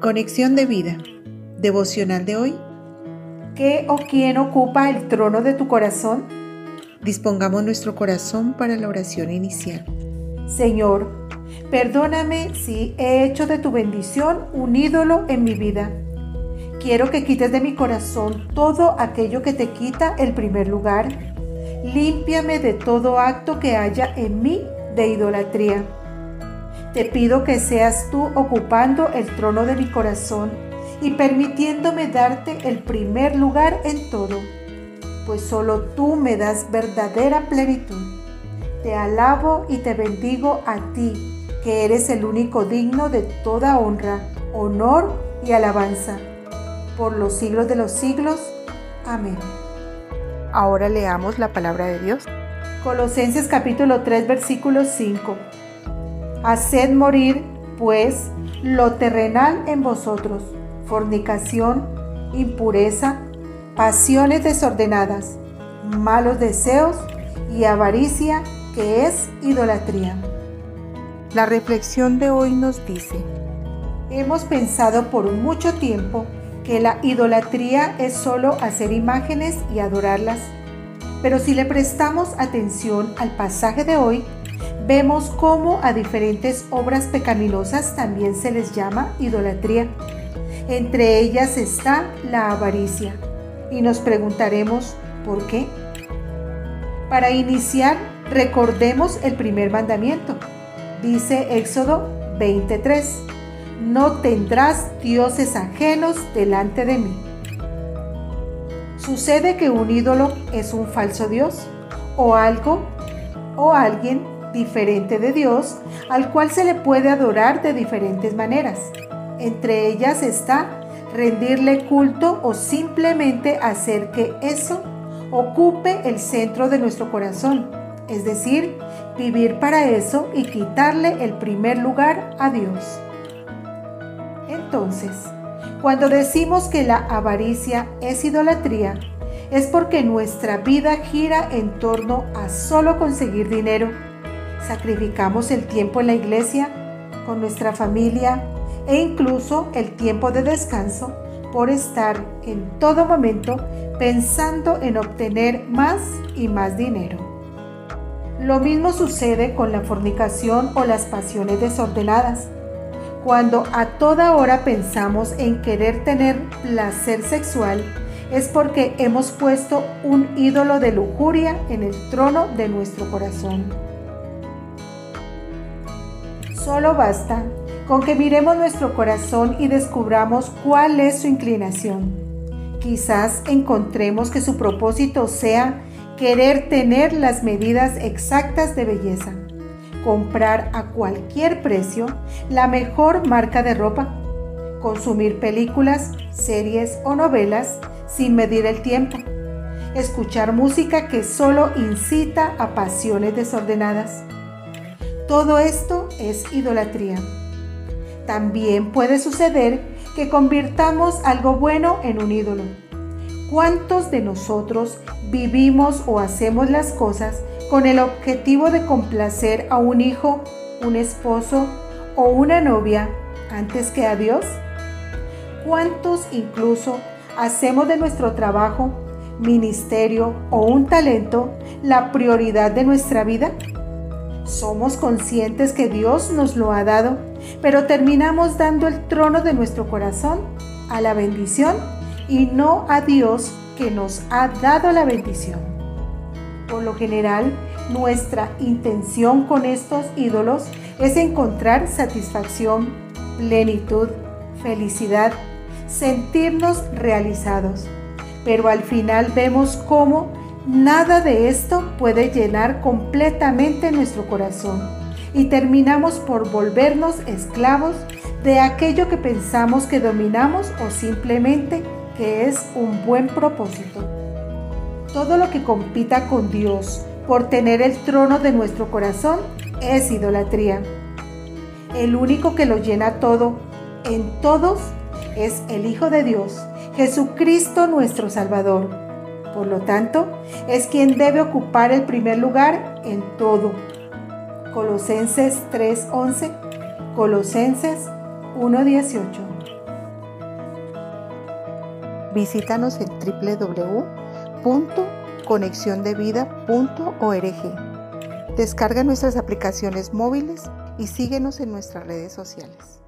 Conexión de vida. Devocional de hoy. ¿Qué o quién ocupa el trono de tu corazón? Dispongamos nuestro corazón para la oración inicial. Señor, perdóname si he hecho de tu bendición un ídolo en mi vida. Quiero que quites de mi corazón todo aquello que te quita el primer lugar. Límpiame de todo acto que haya en mí de idolatría. Te pido que seas tú ocupando el trono de mi corazón y permitiéndome darte el primer lugar en todo, pues solo tú me das verdadera plenitud. Te alabo y te bendigo a ti, que eres el único digno de toda honra, honor y alabanza, por los siglos de los siglos. Amén. Ahora leamos la palabra de Dios. Colosenses capítulo 3 versículo 5. Haced morir, pues, lo terrenal en vosotros, fornicación, impureza, pasiones desordenadas, malos deseos y avaricia, que es idolatría. La reflexión de hoy nos dice, hemos pensado por mucho tiempo que la idolatría es solo hacer imágenes y adorarlas, pero si le prestamos atención al pasaje de hoy, vemos cómo a diferentes obras pecaminosas también se les llama idolatría. Entre ellas está la avaricia. Y nos preguntaremos, ¿por qué? Para iniciar, recordemos el primer mandamiento. Dice Éxodo 23, no tendrás dioses ajenos delante de mí. Sucede que un ídolo es un falso dios o algo o alguien diferente de Dios al cual se le puede adorar de diferentes maneras. Entre ellas está rendirle culto o simplemente hacer que eso ocupe el centro de nuestro corazón, es decir, vivir para eso y quitarle el primer lugar a Dios. Entonces, cuando decimos que la avaricia es idolatría, es porque nuestra vida gira en torno a solo conseguir dinero sacrificamos el tiempo en la iglesia, con nuestra familia e incluso el tiempo de descanso por estar en todo momento pensando en obtener más y más dinero. Lo mismo sucede con la fornicación o las pasiones desordenadas. Cuando a toda hora pensamos en querer tener placer sexual, es porque hemos puesto un ídolo de lujuria en el trono de nuestro corazón. Solo basta con que miremos nuestro corazón y descubramos cuál es su inclinación. Quizás encontremos que su propósito sea querer tener las medidas exactas de belleza, comprar a cualquier precio la mejor marca de ropa, consumir películas, series o novelas sin medir el tiempo, escuchar música que solo incita a pasiones desordenadas todo esto es idolatría. También puede suceder que convirtamos algo bueno en un ídolo. ¿Cuántos de nosotros vivimos o hacemos las cosas con el objetivo de complacer a un hijo, un esposo o una novia antes que a Dios? ¿Cuántos incluso hacemos de nuestro trabajo, ministerio o un talento la prioridad de nuestra vida? Somos conscientes que Dios nos lo ha dado, pero terminamos dando el trono de nuestro corazón a la bendición y no a Dios que nos ha dado la bendición. Por lo general, nuestra intención con estos ídolos es encontrar satisfacción, plenitud, felicidad, sentirnos realizados. Pero al final vemos cómo Nada de esto puede llenar completamente nuestro corazón y terminamos por volvernos esclavos de aquello que pensamos que dominamos o simplemente que es un buen propósito. Todo lo que compita con Dios por tener el trono de nuestro corazón es idolatría. El único que lo llena todo, en todos, es el Hijo de Dios, Jesucristo nuestro Salvador por lo tanto, es quien debe ocupar el primer lugar en todo. Colosenses 3:11, Colosenses 1:18. Visítanos en www.conexiondevida.org. Descarga nuestras aplicaciones móviles y síguenos en nuestras redes sociales.